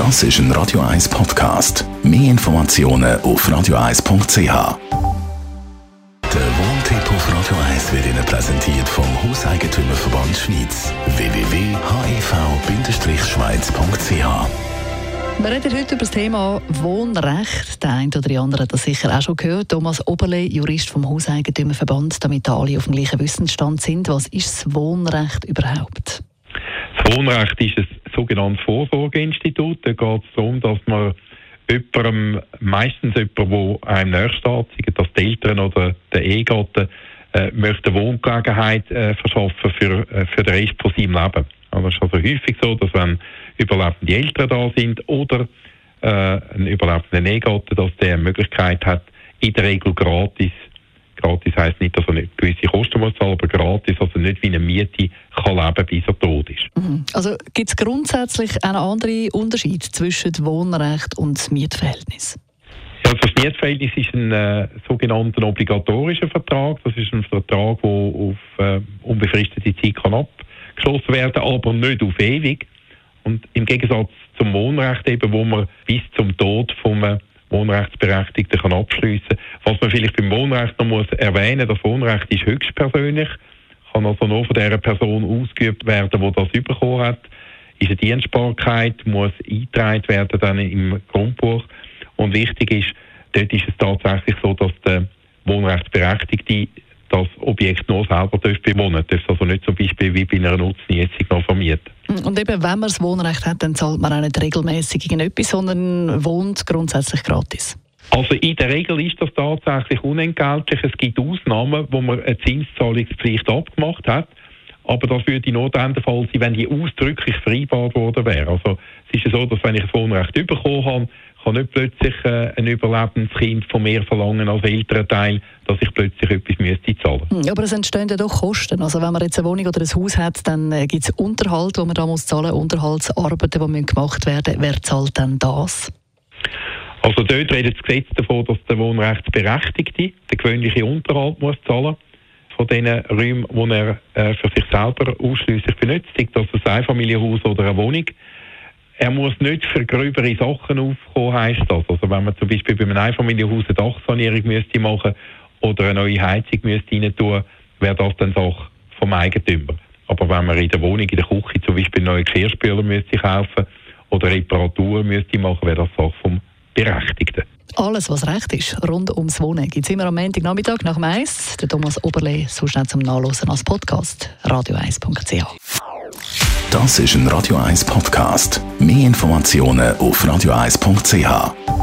Das ist ein Radio 1 Podcast. Mehr Informationen auf radio1.ch. Der Wohntipp auf Radio 1 wird Ihnen präsentiert vom Hauseigentümerverband Schweiz. www.hev-schweiz.ch wir reden heute über das Thema Wohnrecht. Der eine oder die andere hat das sicher auch schon gehört. Thomas Oberle, Jurist vom Hauseigentümerverband, damit alle auf dem gleichen Wissensstand sind. Was ist das Wohnrecht überhaupt? Das Wohnrecht ist ein sogenanntes Vorsorgeinstitut. Da geht es darum, dass man jemandem, meistens jemandem, der einem näher steht, sei das die Eltern oder der Ehegatte, äh, möchte Wohngelegenheit äh, verschaffen für, äh, für den Rest von seinem Leben. Also es ist also häufig so, dass wenn überlebende Eltern da sind oder äh, ein überlebender Ehegatte, dass der eine Möglichkeit hat, in der Regel gratis Gratis heisst nicht, dass er nicht gewisse Kosten muss zahlen, aber gratis, also nicht wie eine Miete kann leben, bis er tot ist. Mhm. Also gibt es grundsätzlich einen anderen Unterschied zwischen Wohnrecht und Mietverhältnis? Ja, das Mietverhältnis ist ein äh, sogenannter obligatorischer Vertrag. Das ist ein Vertrag, der auf äh, unbefristete Zeit kann abgeschlossen werden kann, aber nicht auf ewig. Und im Gegensatz zum Wohnrecht eben, wo man bis zum Tod vom Wohnrechtsberechtigten kann abschliessen. Was man vielleicht beim Wohnrecht noch muss erwähnen, das Wohnrecht ist höchstpersönlich, kann also nur von der Person ausgeübt werden, die das bekommen hat. Ist eine Dienstbarkeit, muss eingetragen werden dann im Grundbuch. Und wichtig ist, dort ist es tatsächlich so, dass der Wohnrechtsberechtigte das Objekt nur selber bewohnen darf. also nicht zum Beispiel wie bei einer Nutznießung noch vermieten. Und eben, wenn man das Wohnrecht hat, dann zahlt man auch nicht regelmäßig irgendetwas, sondern wohnt grundsätzlich gratis. Also in der Regel ist das tatsächlich unentgeltlich. Es gibt Ausnahmen, wo man eine Zinszahlungspflicht abgemacht hat. Aber das würde der Fall sein, wenn die ausdrücklich vereinbart worden wäre. Also es ist ja so, dass wenn ich ein Wohnrecht bekommen habe, kann nicht plötzlich äh, ein Überlebenskind von mir verlangen als Elternteil, dass ich plötzlich etwas müsste zahlen müsste. Hm, aber es entstehen ja doch Kosten. Also wenn man jetzt eine Wohnung oder ein Haus hat, dann äh, gibt es Unterhalt, wo man da muss zahlen, Unterhaltsarbeiten, die müssen gemacht werden. Wer zahlt denn das? Also dort redet das Gesetz davon, dass der Wohnrechtsberechtigte den gewöhnliche Unterhalt muss zahlen von den Räumen, die er äh, für sich selber ausschließlich benutzt, sei das ein Einfamilienhaus oder eine Wohnung. Er muss nicht für gröbere Sachen aufkommen, heisst das. Also wenn man zum Beispiel bei einem Einfamilienhaus eine Dachsanierung müsste machen oder eine neue Heizung müsste rein tun, wäre das dann Sache vom Eigentümer. Aber wenn man in der Wohnung, in der Küche zum Beispiel neue Geschirrspüler müsste kaufen oder Reparaturen müsste machen, wäre das Sache vom Berechtigten. Alles, was recht ist, rund ums Wohnen, gibt es immer am Montagnachmittag nach dem Eis. Der Thomas Oberle, so schnell zum Nachlesen als Podcast. radio1.ch Das ist ein Radio 1 Podcast. Mehr Informationen auf radio1.ch.